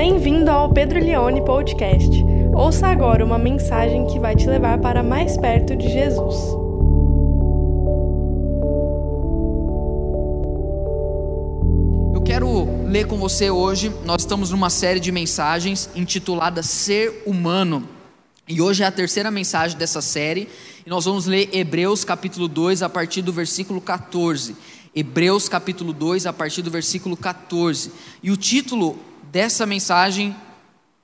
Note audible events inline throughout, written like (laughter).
Bem-vindo ao Pedro Leone Podcast. Ouça agora uma mensagem que vai te levar para mais perto de Jesus. Eu quero ler com você hoje. Nós estamos numa série de mensagens intitulada Ser Humano. E hoje é a terceira mensagem dessa série. E nós vamos ler Hebreus capítulo 2 a partir do versículo 14. Hebreus capítulo 2 a partir do versículo 14. E o título dessa mensagem,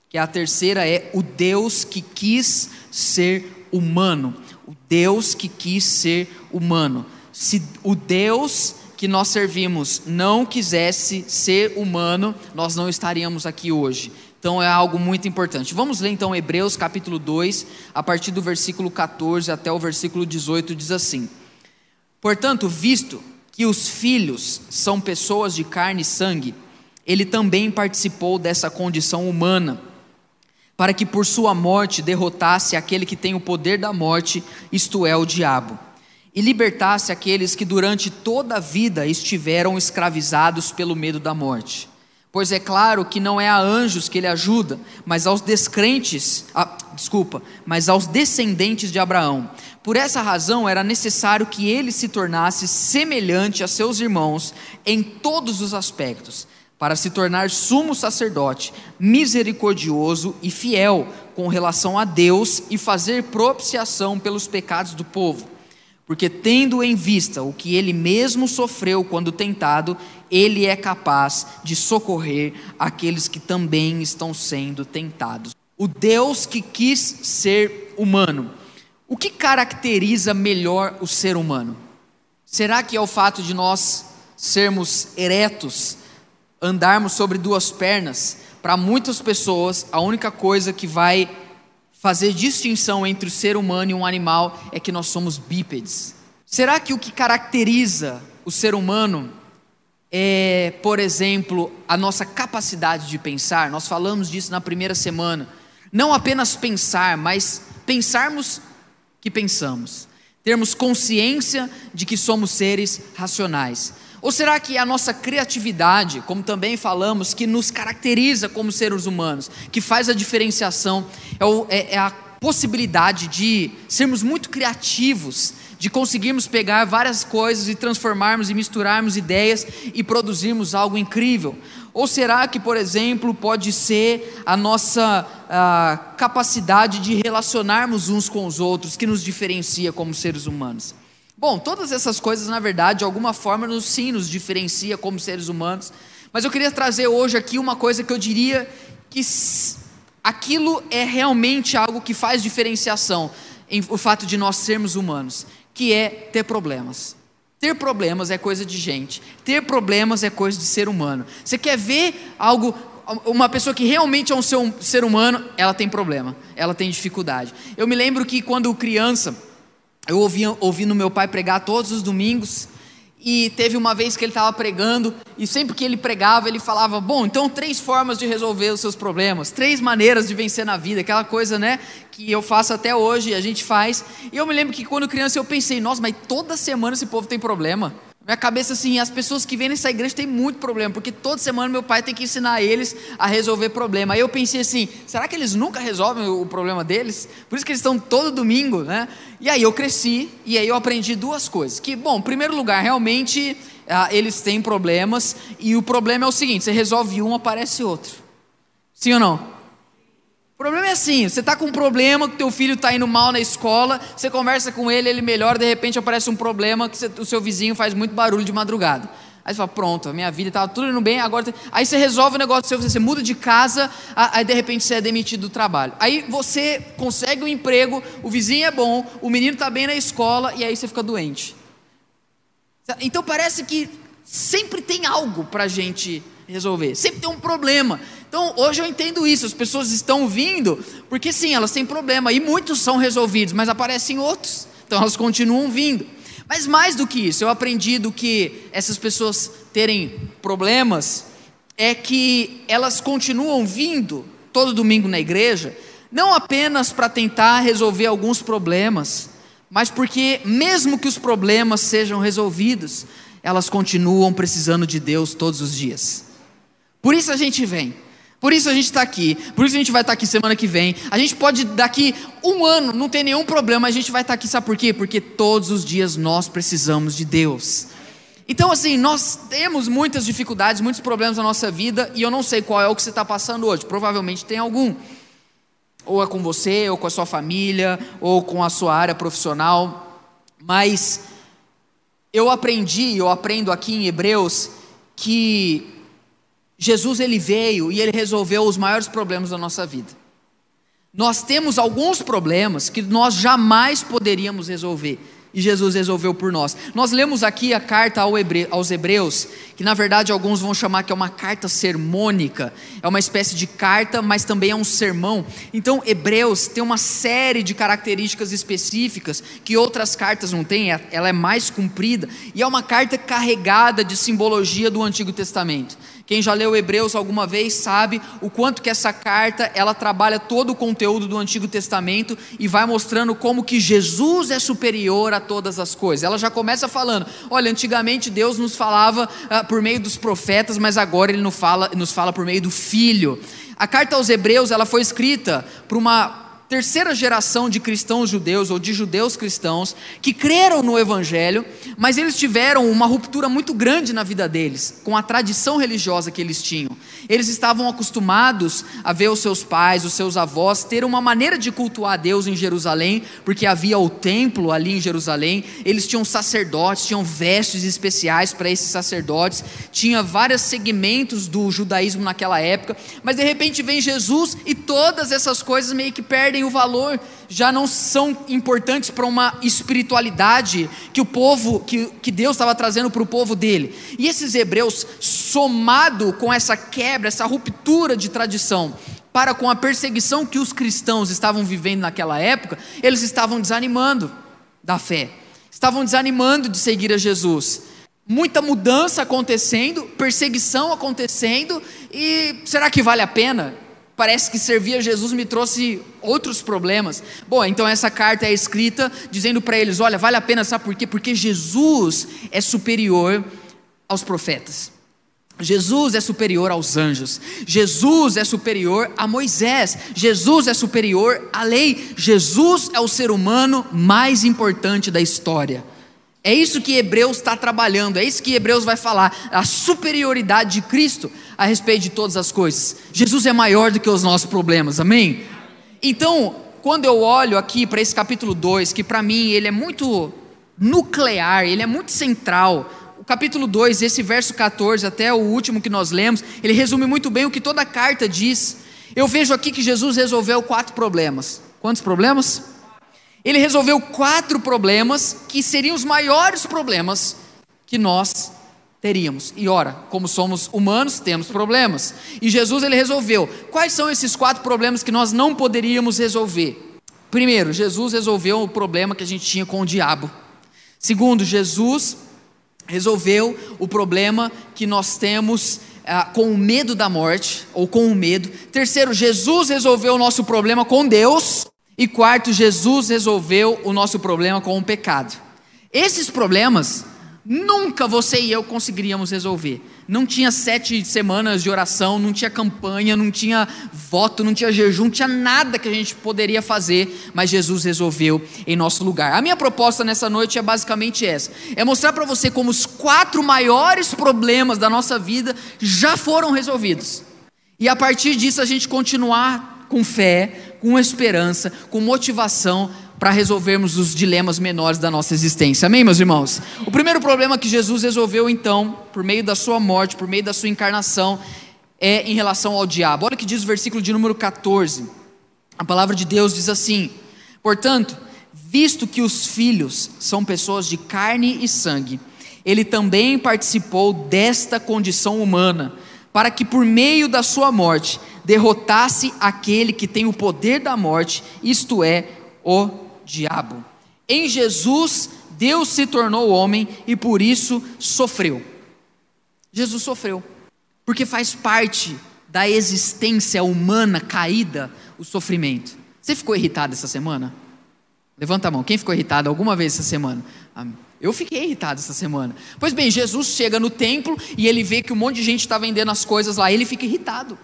que a terceira, é O Deus que quis ser humano. O Deus que quis ser humano. Se o Deus que nós servimos não quisesse ser humano, nós não estaríamos aqui hoje. Então é algo muito importante. Vamos ler então Hebreus capítulo 2, a partir do versículo 14 até o versículo 18, diz assim: Portanto, visto que os filhos são pessoas de carne e sangue, ele também participou dessa condição humana, para que por sua morte derrotasse aquele que tem o poder da morte, isto é, o diabo, e libertasse aqueles que durante toda a vida estiveram escravizados pelo medo da morte. Pois é claro que não é a anjos que ele ajuda, mas aos descrentes, ah, desculpa, mas aos descendentes de Abraão. Por essa razão era necessário que ele se tornasse semelhante a seus irmãos em todos os aspectos para se tornar sumo sacerdote, misericordioso e fiel com relação a Deus e fazer propiciação pelos pecados do povo. Porque, tendo em vista o que ele mesmo sofreu quando tentado, ele é capaz de socorrer aqueles que também estão sendo tentados. O Deus que quis ser humano. O que caracteriza melhor o ser humano? Será que é o fato de nós sermos eretos? Andarmos sobre duas pernas, para muitas pessoas, a única coisa que vai fazer distinção entre o ser humano e um animal é que nós somos bípedes. Será que o que caracteriza o ser humano é, por exemplo, a nossa capacidade de pensar? Nós falamos disso na primeira semana. Não apenas pensar, mas pensarmos que pensamos. Termos consciência de que somos seres racionais. Ou será que a nossa criatividade, como também falamos, que nos caracteriza como seres humanos, que faz a diferenciação, é, o, é, é a possibilidade de sermos muito criativos, de conseguirmos pegar várias coisas e transformarmos e misturarmos ideias e produzirmos algo incrível? Ou será que, por exemplo, pode ser a nossa a capacidade de relacionarmos uns com os outros que nos diferencia como seres humanos? Bom, todas essas coisas, na verdade, de alguma forma, nos, sim, nos diferencia como seres humanos. Mas eu queria trazer hoje aqui uma coisa que eu diria que aquilo é realmente algo que faz diferenciação em o fato de nós sermos humanos, que é ter problemas. Ter problemas é coisa de gente. Ter problemas é coisa de ser humano. Você quer ver algo uma pessoa que realmente é um ser humano, ela tem problema, ela tem dificuldade. Eu me lembro que quando criança, eu ouvia, ouvindo meu pai pregar todos os domingos, e teve uma vez que ele estava pregando, e sempre que ele pregava, ele falava: Bom, então três formas de resolver os seus problemas, três maneiras de vencer na vida, aquela coisa, né, que eu faço até hoje, a gente faz. E eu me lembro que quando criança eu pensei: Nossa, mas toda semana esse povo tem problema. Minha cabeça assim, as pessoas que vêm nessa igreja têm muito problema, porque toda semana meu pai tem que ensinar eles a resolver problema. Aí eu pensei assim, será que eles nunca resolvem o problema deles? Por isso que eles estão todo domingo, né? E aí eu cresci e aí eu aprendi duas coisas. Que, bom, em primeiro lugar, realmente ah, eles têm problemas e o problema é o seguinte: você resolve um, aparece outro. Sim ou não? O problema é assim, você está com um problema, que teu filho está indo mal na escola, você conversa com ele, ele melhora, de repente aparece um problema que você, o seu vizinho faz muito barulho de madrugada. Aí você fala, pronto, a minha vida estava tudo indo bem, agora... Aí você resolve o negócio seu, você muda de casa, aí de repente você é demitido do trabalho. Aí você consegue um emprego, o vizinho é bom, o menino está bem na escola, e aí você fica doente. Então parece que sempre tem algo para a gente resolver, sempre tem um problema. Então, hoje eu entendo isso, as pessoas estão vindo, porque sim, elas têm problema, e muitos são resolvidos, mas aparecem outros, então elas continuam vindo. Mas mais do que isso, eu aprendi do que essas pessoas terem problemas, é que elas continuam vindo todo domingo na igreja, não apenas para tentar resolver alguns problemas, mas porque, mesmo que os problemas sejam resolvidos, elas continuam precisando de Deus todos os dias. Por isso a gente vem. Por isso a gente está aqui, por isso a gente vai estar tá aqui semana que vem. A gente pode, daqui um ano, não tem nenhum problema, a gente vai estar tá aqui, sabe por quê? Porque todos os dias nós precisamos de Deus. Então, assim, nós temos muitas dificuldades, muitos problemas na nossa vida, e eu não sei qual é o que você está passando hoje, provavelmente tem algum. Ou é com você, ou com a sua família, ou com a sua área profissional, mas eu aprendi, eu aprendo aqui em Hebreus, que Jesus ele veio e ele resolveu os maiores problemas da nossa vida. Nós temos alguns problemas que nós jamais poderíamos resolver e Jesus resolveu por nós. Nós lemos aqui a carta aos Hebreus, que na verdade alguns vão chamar que é uma carta sermônica, é uma espécie de carta, mas também é um sermão. Então, Hebreus tem uma série de características específicas que outras cartas não têm, ela é mais comprida e é uma carta carregada de simbologia do Antigo Testamento. Quem já leu Hebreus alguma vez sabe o quanto que essa carta ela trabalha todo o conteúdo do Antigo Testamento e vai mostrando como que Jesus é superior a todas as coisas. Ela já começa falando: olha, antigamente Deus nos falava uh, por meio dos profetas, mas agora Ele nos fala, nos fala por meio do Filho. A carta aos Hebreus ela foi escrita por uma terceira geração de cristãos judeus ou de judeus cristãos que creram no Evangelho, mas eles tiveram uma ruptura muito grande na vida deles com a tradição religiosa que eles tinham. Eles estavam acostumados a ver os seus pais, os seus avós ter uma maneira de cultuar Deus em Jerusalém, porque havia o templo ali em Jerusalém. Eles tinham sacerdotes, tinham vestes especiais para esses sacerdotes, tinha vários segmentos do judaísmo naquela época, mas de repente vem Jesus e todas essas coisas meio que perdem perdem o valor, já não são importantes para uma espiritualidade que o povo, que, que Deus estava trazendo para o povo dele. E esses hebreus, somado com essa quebra, essa ruptura de tradição, para com a perseguição que os cristãos estavam vivendo naquela época, eles estavam desanimando da fé, estavam desanimando de seguir a Jesus. Muita mudança acontecendo, perseguição acontecendo, e será que vale a pena? Parece que servir a Jesus me trouxe outros problemas. Bom, então essa carta é escrita dizendo para eles: olha, vale a pena, sabe por quê? Porque Jesus é superior aos profetas. Jesus é superior aos anjos, Jesus é superior a Moisés, Jesus é superior à lei, Jesus é o ser humano mais importante da história. É isso que Hebreus está trabalhando, é isso que Hebreus vai falar, a superioridade de Cristo a respeito de todas as coisas. Jesus é maior do que os nossos problemas, amém? Então, quando eu olho aqui para esse capítulo 2, que para mim ele é muito nuclear, ele é muito central. O capítulo 2, esse verso 14 até o último que nós lemos, ele resume muito bem o que toda a carta diz. Eu vejo aqui que Jesus resolveu quatro problemas. Quantos problemas? Ele resolveu quatro problemas que seriam os maiores problemas que nós teríamos. E ora, como somos humanos, temos problemas. E Jesus ele resolveu. Quais são esses quatro problemas que nós não poderíamos resolver? Primeiro, Jesus resolveu o problema que a gente tinha com o diabo. Segundo, Jesus resolveu o problema que nós temos ah, com o medo da morte, ou com o medo. Terceiro, Jesus resolveu o nosso problema com Deus. E quarto, Jesus resolveu o nosso problema com o pecado. Esses problemas nunca você e eu conseguiríamos resolver. Não tinha sete semanas de oração, não tinha campanha, não tinha voto, não tinha jejum, não tinha nada que a gente poderia fazer, mas Jesus resolveu em nosso lugar. A minha proposta nessa noite é basicamente essa: é mostrar para você como os quatro maiores problemas da nossa vida já foram resolvidos. E a partir disso a gente continuar com fé, com esperança, com motivação para resolvermos os dilemas menores da nossa existência. Amém, meus irmãos? O primeiro problema que Jesus resolveu então, por meio da sua morte, por meio da sua encarnação, é em relação ao diabo. Olha o que diz o versículo de número 14. A palavra de Deus diz assim: Portanto, visto que os filhos são pessoas de carne e sangue, ele também participou desta condição humana para que por meio da sua morte derrotasse aquele que tem o poder da morte, isto é, o diabo. Em Jesus, Deus se tornou homem e por isso sofreu. Jesus sofreu, porque faz parte da existência humana caída o sofrimento. Você ficou irritado essa semana? Levanta a mão. Quem ficou irritado alguma vez essa semana? Eu fiquei irritado essa semana. Pois bem, Jesus chega no templo e ele vê que um monte de gente está vendendo as coisas lá, ele fica irritado.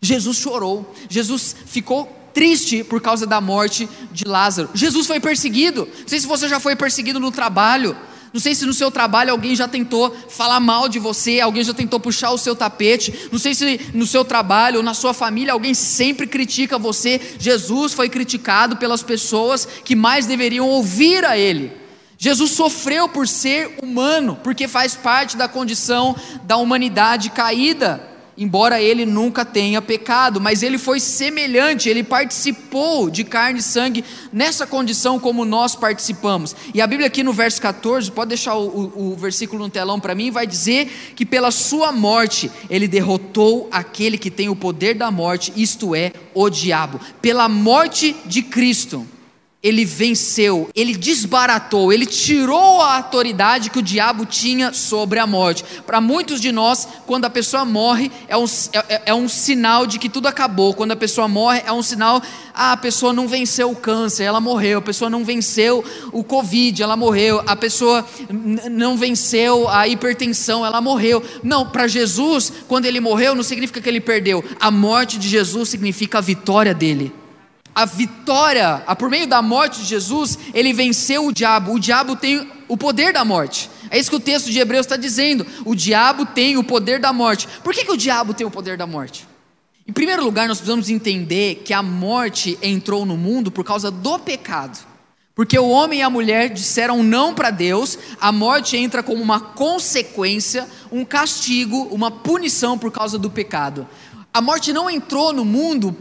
Jesus chorou, Jesus ficou triste por causa da morte de Lázaro. Jesus foi perseguido. Não sei se você já foi perseguido no trabalho. Não sei se no seu trabalho alguém já tentou falar mal de você, alguém já tentou puxar o seu tapete. Não sei se no seu trabalho ou na sua família alguém sempre critica você. Jesus foi criticado pelas pessoas que mais deveriam ouvir a Ele. Jesus sofreu por ser humano, porque faz parte da condição da humanidade caída embora ele nunca tenha pecado, mas ele foi semelhante, ele participou de carne e sangue nessa condição como nós participamos. E a Bíblia aqui no verso 14, pode deixar o, o, o versículo no telão para mim, vai dizer que pela sua morte ele derrotou aquele que tem o poder da morte, isto é, o diabo. Pela morte de Cristo ele venceu, ele desbaratou, ele tirou a autoridade que o diabo tinha sobre a morte. Para muitos de nós, quando a pessoa morre, é um, é, é, um sinal de que tudo acabou. Quando a pessoa morre, é um sinal, ah, a pessoa não venceu o câncer, ela morreu. A pessoa não venceu o Covid, ela morreu. A pessoa não venceu a hipertensão, ela morreu. Não, para Jesus, quando ele morreu, não significa que ele perdeu. A morte de Jesus significa a vitória dele a vitória, a, por meio da morte de Jesus, ele venceu o diabo. O diabo tem o poder da morte. É isso que o texto de Hebreus está dizendo. O diabo tem o poder da morte. Por que, que o diabo tem o poder da morte? Em primeiro lugar, nós precisamos entender que a morte entrou no mundo por causa do pecado. Porque o homem e a mulher disseram não para Deus, a morte entra como uma consequência, um castigo, uma punição por causa do pecado. A morte não entrou no mundo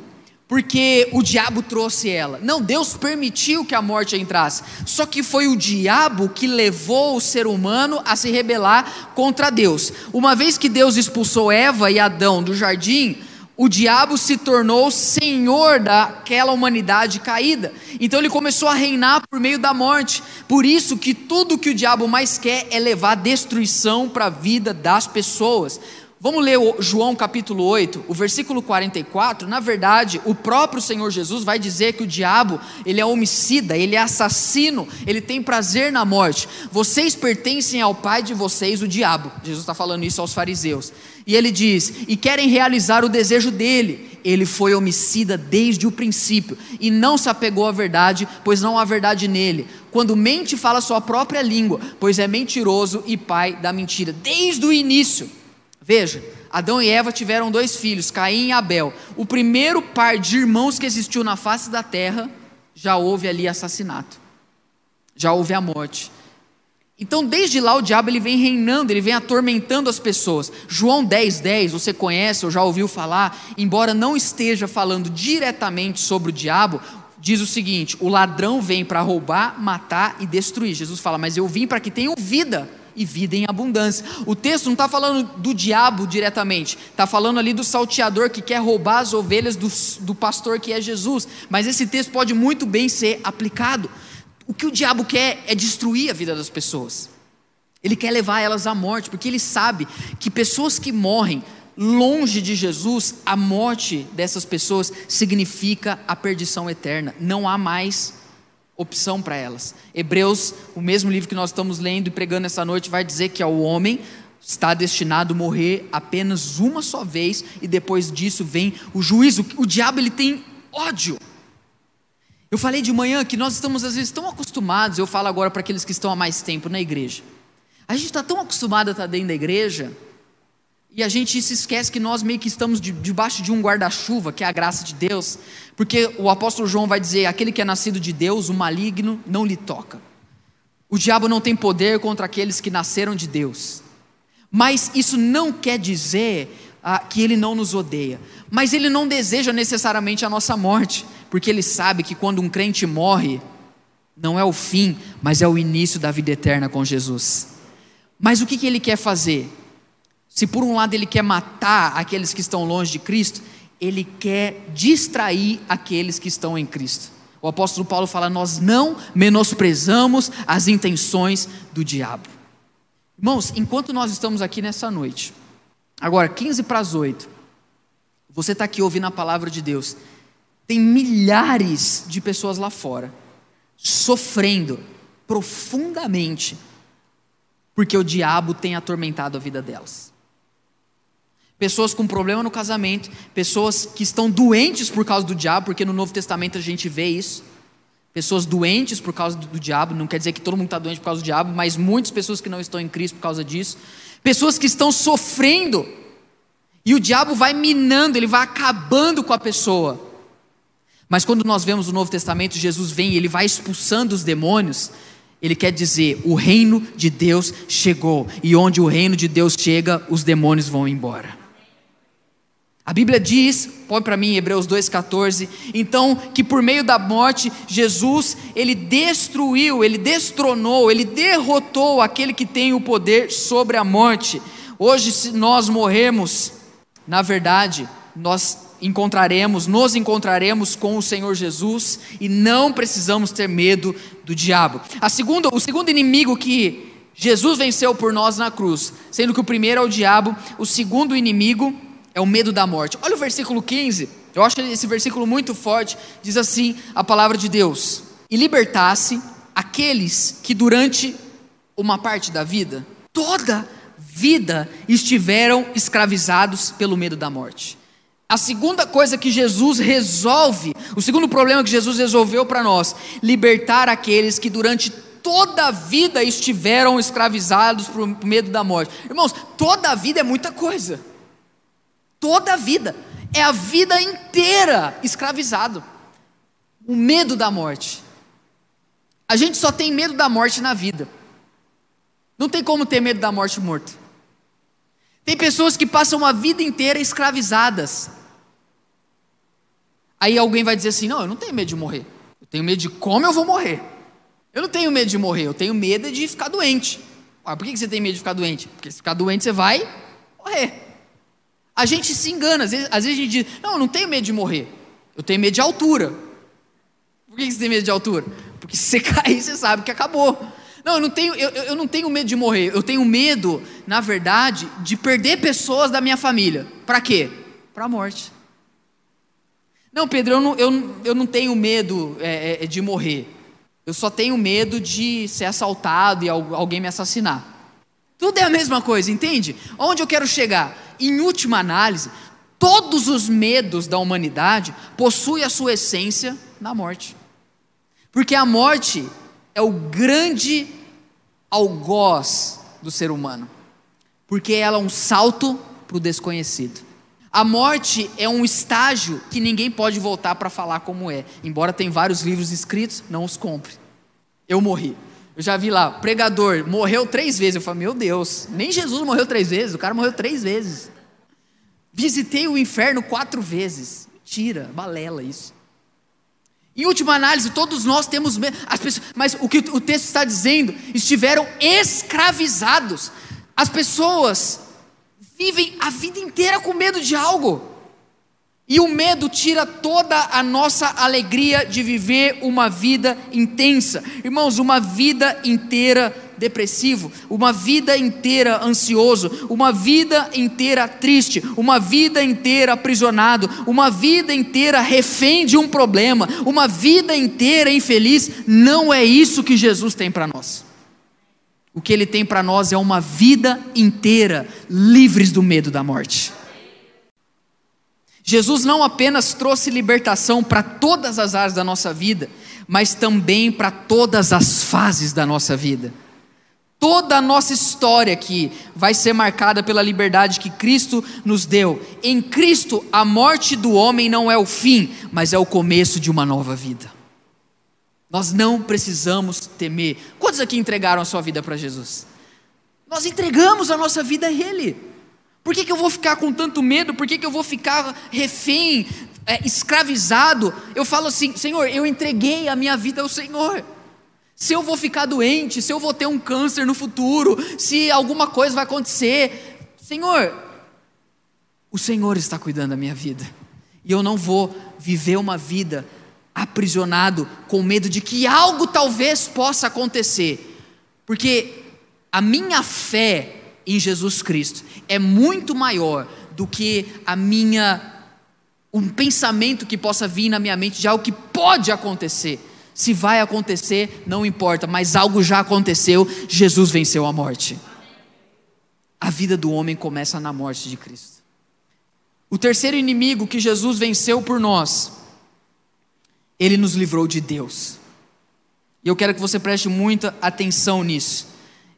porque o diabo trouxe ela. Não, Deus permitiu que a morte entrasse. Só que foi o diabo que levou o ser humano a se rebelar contra Deus. Uma vez que Deus expulsou Eva e Adão do jardim, o diabo se tornou senhor daquela humanidade caída. Então ele começou a reinar por meio da morte. Por isso que tudo que o diabo mais quer é levar destruição para a vida das pessoas. Vamos ler João capítulo 8, o versículo 44. Na verdade, o próprio Senhor Jesus vai dizer que o diabo, ele é homicida, ele é assassino, ele tem prazer na morte. Vocês pertencem ao pai de vocês, o diabo. Jesus está falando isso aos fariseus. E ele diz: e querem realizar o desejo dele. Ele foi homicida desde o princípio e não se apegou à verdade, pois não há verdade nele. Quando mente, fala sua própria língua, pois é mentiroso e pai da mentira. Desde o início. Veja, Adão e Eva tiveram dois filhos, Caim e Abel. O primeiro par de irmãos que existiu na face da terra, já houve ali assassinato, já houve a morte. Então, desde lá, o diabo ele vem reinando, ele vem atormentando as pessoas. João 10, 10, você conhece ou já ouviu falar, embora não esteja falando diretamente sobre o diabo, diz o seguinte: o ladrão vem para roubar, matar e destruir. Jesus fala, mas eu vim para que tenham vida e vida em abundância. O texto não está falando do diabo diretamente, está falando ali do salteador que quer roubar as ovelhas do, do pastor que é Jesus. Mas esse texto pode muito bem ser aplicado. O que o diabo quer é destruir a vida das pessoas. Ele quer levar elas à morte, porque ele sabe que pessoas que morrem longe de Jesus, a morte dessas pessoas significa a perdição eterna. Não há mais opção para elas. Hebreus, o mesmo livro que nós estamos lendo e pregando essa noite, vai dizer que ao homem está destinado a morrer apenas uma só vez e depois disso vem o juízo. O diabo ele tem ódio. Eu falei de manhã que nós estamos às vezes tão acostumados, eu falo agora para aqueles que estão há mais tempo na igreja. A gente está tão acostumado a estar dentro da igreja e a gente se esquece que nós meio que estamos debaixo de um guarda-chuva, que é a graça de Deus, porque o apóstolo João vai dizer: aquele que é nascido de Deus, o maligno, não lhe toca. O diabo não tem poder contra aqueles que nasceram de Deus. Mas isso não quer dizer ah, que ele não nos odeia. Mas ele não deseja necessariamente a nossa morte, porque ele sabe que quando um crente morre, não é o fim, mas é o início da vida eterna com Jesus. Mas o que, que ele quer fazer? Se por um lado ele quer matar aqueles que estão longe de Cristo, ele quer distrair aqueles que estão em Cristo. O apóstolo Paulo fala: Nós não menosprezamos as intenções do diabo. Irmãos, enquanto nós estamos aqui nessa noite, agora 15 para as 8, você está aqui ouvindo a palavra de Deus, tem milhares de pessoas lá fora, sofrendo profundamente, porque o diabo tem atormentado a vida delas. Pessoas com problema no casamento, pessoas que estão doentes por causa do diabo, porque no Novo Testamento a gente vê isso. Pessoas doentes por causa do, do diabo, não quer dizer que todo mundo está doente por causa do diabo, mas muitas pessoas que não estão em Cristo por causa disso. Pessoas que estão sofrendo, e o diabo vai minando, ele vai acabando com a pessoa. Mas quando nós vemos o Novo Testamento, Jesus vem e ele vai expulsando os demônios, ele quer dizer: o reino de Deus chegou, e onde o reino de Deus chega, os demônios vão embora. A Bíblia diz, põe para mim Hebreus 2,14, então que por meio da morte, Jesus, ele destruiu, ele destronou, ele derrotou aquele que tem o poder sobre a morte. Hoje, se nós morremos, na verdade, nós encontraremos, nos encontraremos com o Senhor Jesus e não precisamos ter medo do diabo. A segunda, o segundo inimigo que Jesus venceu por nós na cruz, sendo que o primeiro é o diabo, o segundo inimigo é o medo da morte. Olha o versículo 15, eu acho esse versículo muito forte, diz assim a palavra de Deus: E libertasse aqueles que durante uma parte da vida, toda vida, estiveram escravizados pelo medo da morte. A segunda coisa que Jesus resolve, o segundo problema que Jesus resolveu para nós, libertar aqueles que durante toda a vida estiveram escravizados por medo da morte. Irmãos, toda a vida é muita coisa. Toda a vida. É a vida inteira escravizado. O medo da morte. A gente só tem medo da morte na vida. Não tem como ter medo da morte morto. Tem pessoas que passam uma vida inteira escravizadas. Aí alguém vai dizer assim: não, eu não tenho medo de morrer. Eu tenho medo de como eu vou morrer. Eu não tenho medo de morrer, eu tenho medo de ficar doente. Ah, por que você tem medo de ficar doente? Porque se ficar doente você vai morrer. A gente se engana, às vezes, às vezes a gente diz: não, eu não tenho medo de morrer. Eu tenho medo de altura. Por que você tem medo de altura? Porque se você (laughs) cair, você sabe que acabou. Não, eu não tenho, eu, eu não tenho medo de morrer. Eu tenho medo, na verdade, de perder pessoas da minha família. Para quê? Para a morte. Não, Pedro, eu não, eu, eu não tenho medo é, é, de morrer. Eu só tenho medo de ser assaltado e alguém me assassinar. Tudo é a mesma coisa, entende? Onde eu quero chegar? Em última análise, todos os medos da humanidade possuem a sua essência na morte. Porque a morte é o grande algoz do ser humano, porque ela é um salto para o desconhecido. A morte é um estágio que ninguém pode voltar para falar como é. Embora tenha vários livros escritos, não os compre. Eu morri. Eu já vi lá, pregador, morreu três vezes. Eu falei, meu Deus, nem Jesus morreu três vezes, o cara morreu três vezes. Visitei o inferno quatro vezes. Mentira, balela isso. Em última análise, todos nós temos medo, pessoas, mas o que o texto está dizendo, estiveram escravizados. As pessoas vivem a vida inteira com medo de algo. E o medo tira toda a nossa alegria de viver uma vida intensa. Irmãos, uma vida inteira depressivo, uma vida inteira ansioso, uma vida inteira triste, uma vida inteira aprisionado, uma vida inteira refém de um problema, uma vida inteira infeliz, não é isso que Jesus tem para nós. O que ele tem para nós é uma vida inteira livres do medo da morte. Jesus não apenas trouxe libertação para todas as áreas da nossa vida, mas também para todas as fases da nossa vida. Toda a nossa história aqui vai ser marcada pela liberdade que Cristo nos deu. Em Cristo, a morte do homem não é o fim, mas é o começo de uma nova vida. Nós não precisamos temer. Quantos aqui entregaram a sua vida para Jesus? Nós entregamos a nossa vida a Ele. Por que, que eu vou ficar com tanto medo? Por que, que eu vou ficar refém, é, escravizado? Eu falo assim: Senhor, eu entreguei a minha vida ao Senhor se eu vou ficar doente, se eu vou ter um câncer no futuro, se alguma coisa vai acontecer. Senhor, o Senhor está cuidando da minha vida. E eu não vou viver uma vida aprisionado com medo de que algo talvez possa acontecer. Porque a minha fé em Jesus Cristo é muito maior do que a minha um pensamento que possa vir na minha mente de algo que pode acontecer. Se vai acontecer, não importa, mas algo já aconteceu, Jesus venceu a morte. A vida do homem começa na morte de Cristo. O terceiro inimigo que Jesus venceu por nós, ele nos livrou de Deus. E eu quero que você preste muita atenção nisso.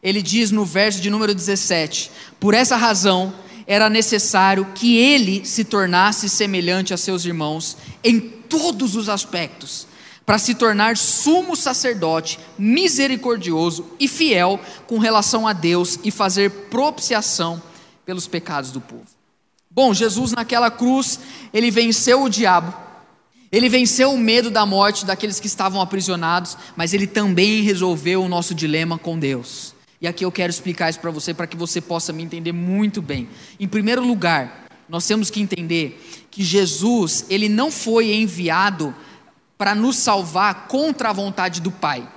Ele diz no verso de número 17: Por essa razão era necessário que ele se tornasse semelhante a seus irmãos em todos os aspectos, para se tornar sumo sacerdote, misericordioso e fiel com relação a Deus e fazer propiciação pelos pecados do povo. Bom, Jesus naquela cruz, ele venceu o diabo, ele venceu o medo da morte daqueles que estavam aprisionados, mas ele também resolveu o nosso dilema com Deus. E aqui eu quero explicar isso para você, para que você possa me entender muito bem. Em primeiro lugar, nós temos que entender que Jesus, ele não foi enviado para nos salvar contra a vontade do Pai.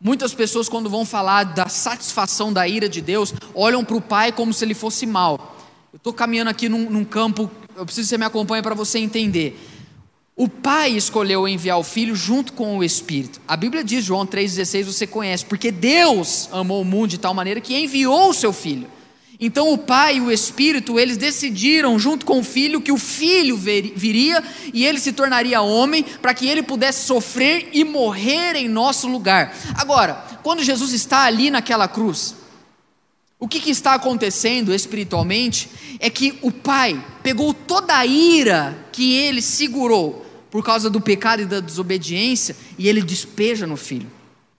Muitas pessoas, quando vão falar da satisfação da ira de Deus, olham para o Pai como se ele fosse mal. Eu estou caminhando aqui num, num campo, eu preciso que você me acompanhe para você entender. O Pai escolheu enviar o Filho junto com o Espírito. A Bíblia diz, João 3,16, você conhece, porque Deus amou o mundo de tal maneira que enviou o seu Filho. Então o Pai e o Espírito, eles decidiram, junto com o Filho, que o Filho viria e ele se tornaria homem, para que ele pudesse sofrer e morrer em nosso lugar. Agora, quando Jesus está ali naquela cruz, o que, que, está acontecendo espiritualmente é que o pai pegou toda a ira que ele segurou por causa do pecado e da desobediência, e ele despeja no filho.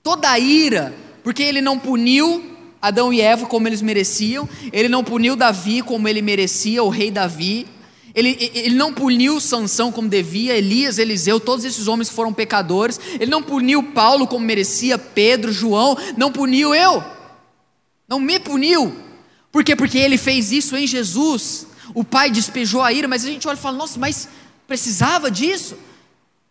Toda a ira, porque ele não puniu Adão e Eva como eles mereciam, ele não puniu Davi como ele merecia, o rei Davi, ele, ele não puniu Sansão como devia, Elias, Eliseu, todos esses homens foram pecadores, ele não puniu Paulo como merecia, Pedro, João, não puniu eu, não me puniu, por quê? Porque ele fez isso em Jesus, o Pai despejou a ira, mas a gente olha e fala, nossa, mas precisava disso.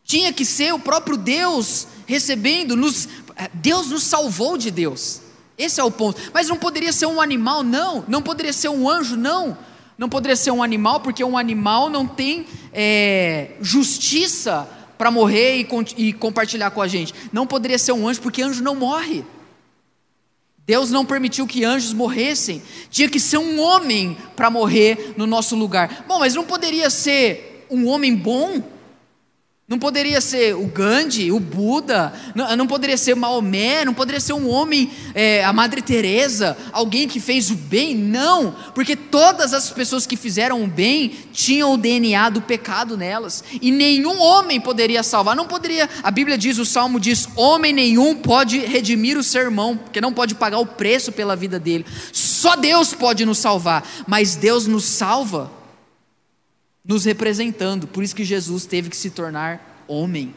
Tinha que ser o próprio Deus recebendo, nos, eh, Deus nos salvou de Deus. Esse é o ponto. Mas não poderia ser um animal, não. Não poderia ser um anjo, não. Não poderia ser um animal, porque um animal não tem é, justiça para morrer e, e compartilhar com a gente. Não poderia ser um anjo, porque anjo não morre. Deus não permitiu que anjos morressem. Tinha que ser um homem para morrer no nosso lugar. Bom, mas não poderia ser um homem bom? Não poderia ser o Gandhi, o Buda, não, não poderia ser Maomé, não poderia ser um homem, é, a Madre Teresa, alguém que fez o bem? Não, porque todas as pessoas que fizeram o bem tinham o DNA do pecado nelas, e nenhum homem poderia salvar, não poderia, a Bíblia diz, o Salmo diz, homem nenhum pode redimir o seu irmão, porque não pode pagar o preço pela vida dele, só Deus pode nos salvar, mas Deus nos salva nos representando. Por isso que Jesus teve que se tornar homem.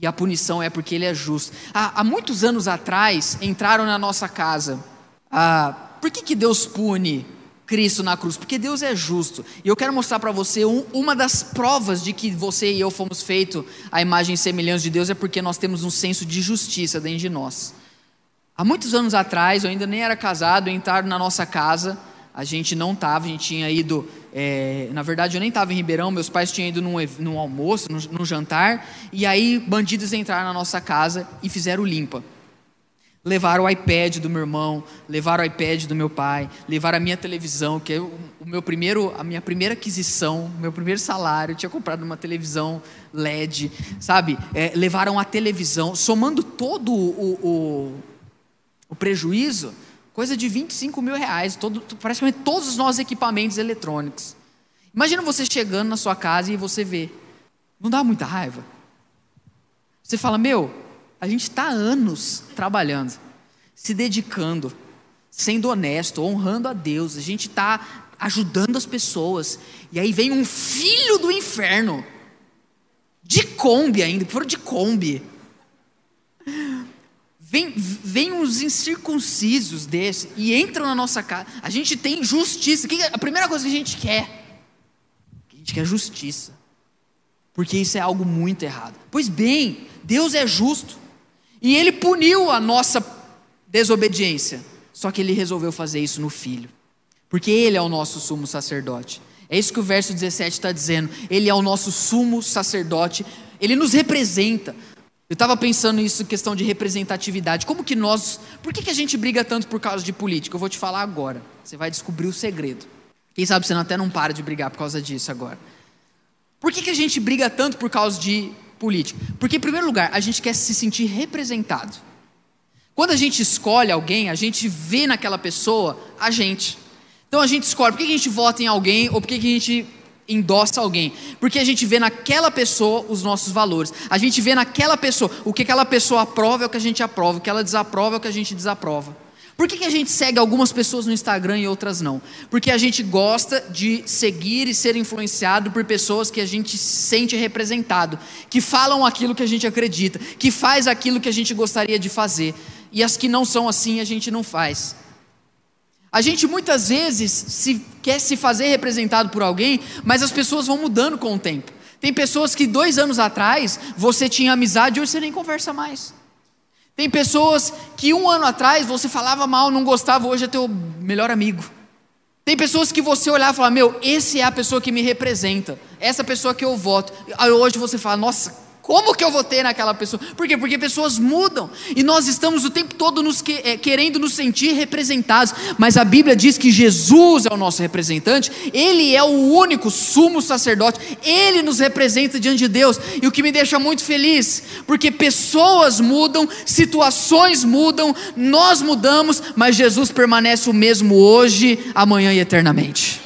E a punição é porque ele é justo. Há, há muitos anos atrás, entraram na nossa casa. Ah, por que, que Deus pune Cristo na cruz? Porque Deus é justo. E eu quero mostrar para você um, uma das provas de que você e eu fomos feitos à imagem e semelhança de Deus é porque nós temos um senso de justiça dentro de nós. Há muitos anos atrás, eu ainda nem era casado, entraram na nossa casa a gente não estava, a gente tinha ido. É, na verdade, eu nem estava em Ribeirão, meus pais tinham ido num, num almoço, num, jantar, e aí bandidos entraram na nossa casa e fizeram limpa. Levaram o iPad do meu irmão, levaram o iPad do meu pai, levaram a minha televisão, que é o meu primeiro, a minha primeira aquisição, meu primeiro salário, eu tinha comprado uma televisão LED, sabe? É, levaram a televisão, somando todo o, o, o prejuízo Coisa de 25 mil reais, todo, praticamente todos os nossos equipamentos eletrônicos. Imagina você chegando na sua casa e você vê. Não dá muita raiva? Você fala, meu, a gente está anos trabalhando, se dedicando, sendo honesto, honrando a Deus, a gente está ajudando as pessoas, e aí vem um filho do inferno, de Kombi ainda, foram de Kombi, Vem, vem uns incircuncisos desse e entram na nossa casa. A gente tem justiça. A primeira coisa que a gente quer, a gente quer justiça. Porque isso é algo muito errado. Pois bem, Deus é justo. E Ele puniu a nossa desobediência. Só que Ele resolveu fazer isso no Filho. Porque Ele é o nosso sumo sacerdote. É isso que o verso 17 está dizendo. Ele é o nosso sumo sacerdote. Ele nos representa. Eu estava pensando nisso, questão de representatividade. Como que nós. Por que, que a gente briga tanto por causa de política? Eu vou te falar agora. Você vai descobrir o segredo. Quem sabe você até não para de brigar por causa disso agora. Por que, que a gente briga tanto por causa de política? Porque, em primeiro lugar, a gente quer se sentir representado. Quando a gente escolhe alguém, a gente vê naquela pessoa a gente. Então a gente escolhe por que a gente vota em alguém ou por que a gente endossa alguém. Porque a gente vê naquela pessoa os nossos valores. A gente vê naquela pessoa o que aquela pessoa aprova é o que a gente aprova, o que ela desaprova é o que a gente desaprova. Por que, que a gente segue algumas pessoas no Instagram e outras não? Porque a gente gosta de seguir e ser influenciado por pessoas que a gente sente representado, que falam aquilo que a gente acredita, que faz aquilo que a gente gostaria de fazer. E as que não são assim, a gente não faz. A gente muitas vezes se, quer se fazer representado por alguém, mas as pessoas vão mudando com o tempo. Tem pessoas que dois anos atrás você tinha amizade e hoje você nem conversa mais. Tem pessoas que um ano atrás você falava mal, não gostava, hoje é teu melhor amigo. Tem pessoas que você olhava e falava, meu, esse é a pessoa que me representa, essa pessoa que eu voto. Aí hoje você fala, nossa, como que eu vou ter naquela pessoa? Por quê? Porque pessoas mudam e nós estamos o tempo todo nos que, é, querendo nos sentir representados, mas a Bíblia diz que Jesus é o nosso representante, Ele é o único sumo sacerdote, Ele nos representa diante de Deus, e o que me deixa muito feliz, porque pessoas mudam, situações mudam, nós mudamos, mas Jesus permanece o mesmo hoje, amanhã e eternamente.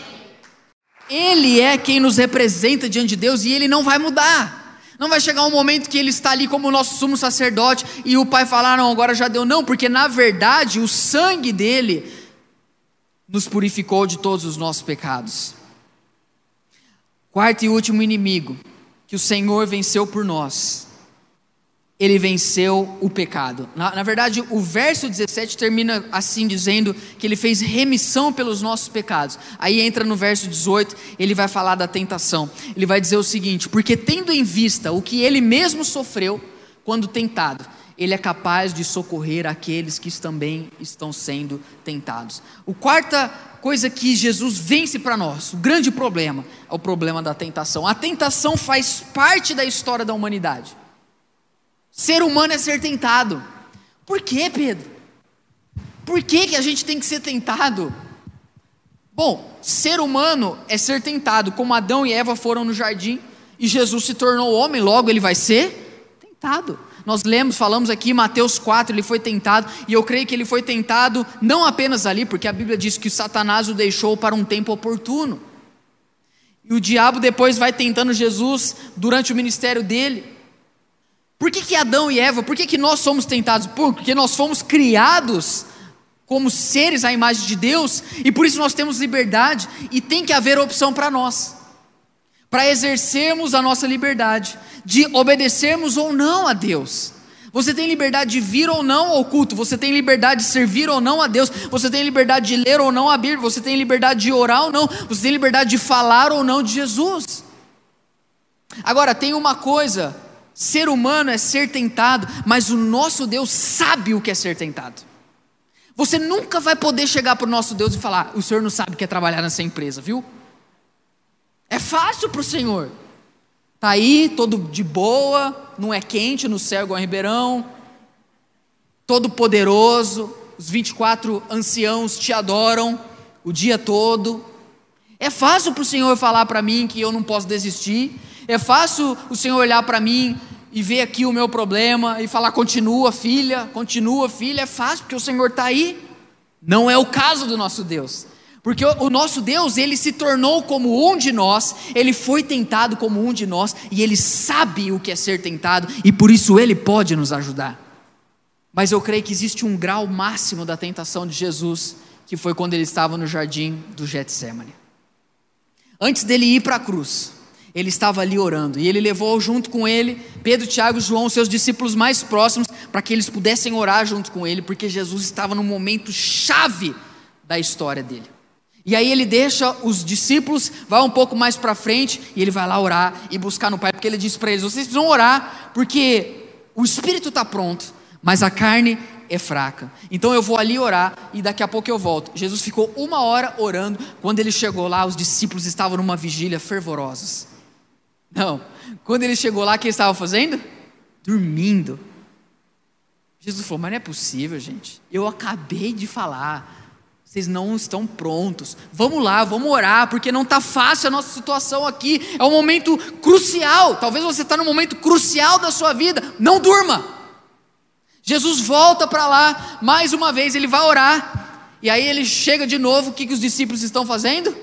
Ele é quem nos representa diante de Deus e Ele não vai mudar. Não vai chegar um momento que ele está ali como o nosso sumo sacerdote e o pai falar, não, agora já deu. Não, porque na verdade o sangue dele nos purificou de todos os nossos pecados. Quarto e último inimigo que o Senhor venceu por nós ele venceu o pecado. Na, na, verdade, o verso 17 termina assim, dizendo que ele fez remissão pelos nossos pecados. Aí entra no verso 18, ele vai falar da tentação. Ele vai dizer o seguinte: porque tendo em vista o que ele mesmo sofreu quando tentado, ele é capaz de socorrer aqueles que também estão sendo tentados. O quarta coisa que Jesus vence para nós, o grande problema, é o problema da tentação. A tentação faz parte da história da humanidade. Ser humano é ser tentado. Por que, Pedro? Por que, que a gente tem que ser tentado? Bom, ser humano é ser tentado, como Adão e Eva foram no jardim e Jesus se tornou homem, logo ele vai ser tentado. Nós lemos, falamos aqui, Mateus 4, ele foi tentado, e eu creio que ele foi tentado não apenas ali, porque a Bíblia diz que Satanás o deixou para um tempo oportuno. E o diabo depois vai tentando Jesus durante o ministério dele. Por que, que Adão e Eva, por que, que nós somos tentados? Porque nós fomos criados como seres à imagem de Deus e por isso nós temos liberdade e tem que haver opção para nós, para exercermos a nossa liberdade, de obedecermos ou não a Deus. Você tem liberdade de vir ou não ao culto, você tem liberdade de servir ou não a Deus, você tem liberdade de ler ou não a Bíblia, você tem liberdade de orar ou não, você tem liberdade de falar ou não de Jesus. Agora, tem uma coisa Ser humano é ser tentado, mas o nosso Deus sabe o que é ser tentado. Você nunca vai poder chegar para o nosso Deus e falar: o Senhor não sabe o que é trabalhar nessa empresa, viu? É fácil para o Senhor. Está aí, todo de boa, não é quente no céu igual em Ribeirão, todo poderoso, os 24 anciãos te adoram o dia todo. É fácil para o Senhor falar para mim que eu não posso desistir, é fácil o Senhor olhar para mim e ver aqui o meu problema e falar: continua, filha, continua, filha. É fácil, porque o Senhor está aí. Não é o caso do nosso Deus. Porque o nosso Deus, ele se tornou como um de nós, ele foi tentado como um de nós, e ele sabe o que é ser tentado, e por isso ele pode nos ajudar. Mas eu creio que existe um grau máximo da tentação de Jesus, que foi quando ele estava no jardim do Getsemane. Antes dele ir para a cruz, ele estava ali orando e ele levou junto com ele Pedro, Tiago e João, seus discípulos mais próximos, para que eles pudessem orar junto com ele, porque Jesus estava no momento chave da história dele. E aí ele deixa os discípulos, vai um pouco mais para frente e ele vai lá orar e buscar no Pai, porque ele disse para eles: vocês precisam orar, porque o espírito está pronto, mas a carne é fraca. Então eu vou ali orar e daqui a pouco eu volto. Jesus ficou uma hora orando. Quando ele chegou lá, os discípulos estavam numa vigília fervorosos. Não. Quando ele chegou lá, o que ele estava fazendo? Dormindo. Jesus falou: Mas não é possível, gente. Eu acabei de falar. Vocês não estão prontos. Vamos lá, vamos orar, porque não está fácil a nossa situação aqui. É um momento crucial. Talvez você está no momento crucial da sua vida. Não durma. Jesus volta para lá, mais uma vez, ele vai orar. E aí ele chega de novo, o que, que os discípulos estão fazendo?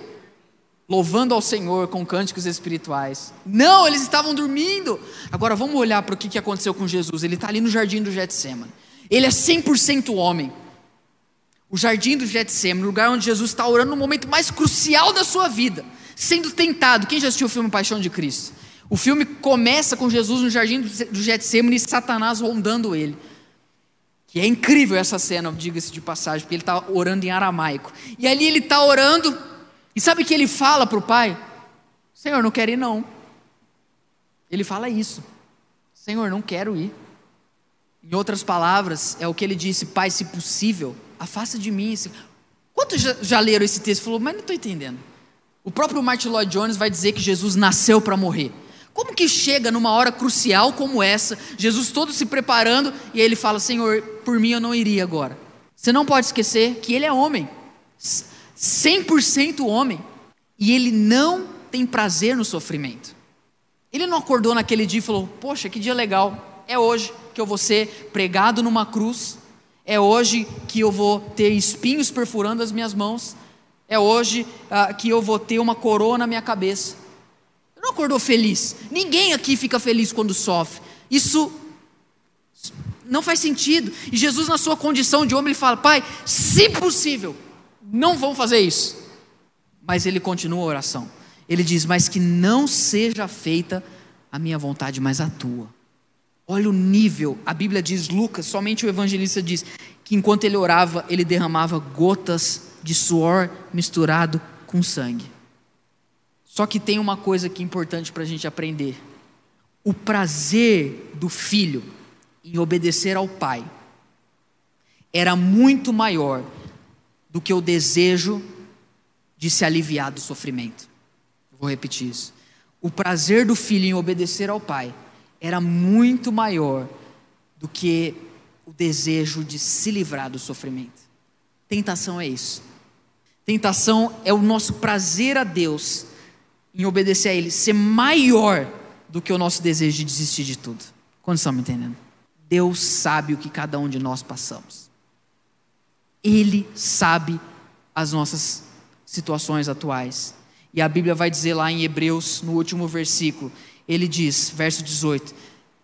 Louvando ao Senhor com cânticos espirituais. Não, eles estavam dormindo. Agora vamos olhar para o que, aconteceu com Jesus. Ele está ali no jardim do Getsemane. Ele é 100% homem. O jardim do Getsemane, o lugar onde Jesus está orando no momento mais crucial da sua vida, sendo tentado. Quem já assistiu o filme Paixão de Cristo? O filme começa com Jesus no jardim do Getsemane e Satanás rondando ele. Que é incrível essa cena, diga-se de passagem, porque ele está orando em aramaico. E ali ele está orando, e sabe que ele fala para o pai? Senhor, não quero ir não. Ele fala isso. Senhor, não quero ir. Em outras palavras, é o que ele disse: Pai, se possível, afasta de mim. Quantos já, já leram esse texto? Falou, mas não estou entendendo. O próprio Martin Lloyd Jones vai dizer que Jesus nasceu para morrer. Como que chega numa hora crucial como essa, Jesus todo se preparando, e ele fala: Senhor, por mim eu não iria agora. Você não pode esquecer que ele é homem, 100% homem, e ele não tem prazer no sofrimento. Ele não acordou naquele dia e falou: Poxa, que dia legal, é hoje que eu vou ser pregado numa cruz, é hoje que eu vou ter espinhos perfurando as minhas mãos, é hoje ah, que eu vou ter uma coroa na minha cabeça. Ele não acordou feliz. Ninguém aqui fica feliz quando sofre. Isso não faz sentido. E Jesus, na sua condição de homem, ele fala: Pai, se possível, não vão fazer isso. Mas ele continua a oração. Ele diz: Mas que não seja feita a minha vontade, mas a tua. Olha o nível, a Bíblia diz, Lucas, somente o evangelista diz, que enquanto ele orava, ele derramava gotas de suor misturado com sangue. Só que tem uma coisa que é importante para a gente aprender: o prazer do filho em obedecer ao pai era muito maior do que o desejo de se aliviar do sofrimento. Vou repetir isso. O prazer do filho em obedecer ao pai era muito maior do que o desejo de se livrar do sofrimento. Tentação é isso. Tentação é o nosso prazer a Deus em obedecer a Ele ser maior do que o nosso desejo de desistir de tudo. Quando estão me entendendo? Deus sabe o que cada um de nós passamos. Ele sabe as nossas situações atuais. E a Bíblia vai dizer lá em Hebreus, no último versículo, ele diz, verso 18: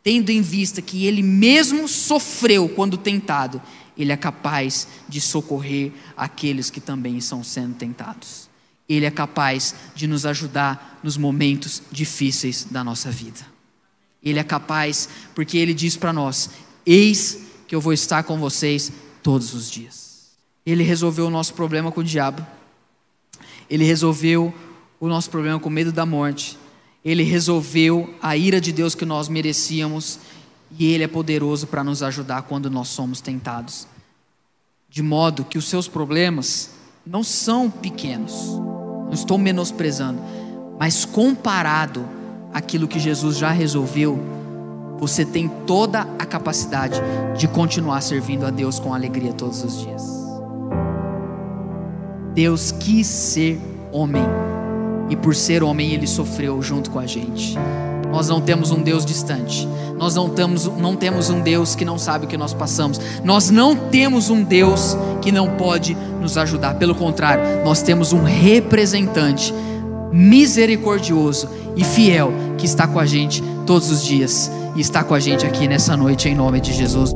Tendo em vista que ele mesmo sofreu quando tentado, ele é capaz de socorrer aqueles que também estão sendo tentados. Ele é capaz de nos ajudar nos momentos difíceis da nossa vida. Ele é capaz, porque ele diz para nós: Eis que eu vou estar com vocês todos os dias. Ele resolveu o nosso problema com o diabo. Ele resolveu o nosso problema com medo da morte ele resolveu a ira de Deus que nós merecíamos e Ele é poderoso para nos ajudar quando nós somos tentados. De modo que os seus problemas não são pequenos, não estou menosprezando, mas comparado àquilo que Jesus já resolveu, você tem toda a capacidade de continuar servindo a Deus com alegria todos os dias. Deus quis ser homem e por ser homem ele sofreu junto com a gente. Nós não temos um Deus distante. Nós não temos, não temos um Deus que não sabe o que nós passamos. Nós não temos um Deus que não pode nos ajudar. Pelo contrário, nós temos um representante misericordioso e fiel que está com a gente todos os dias e está com a gente aqui nessa noite em nome de Jesus.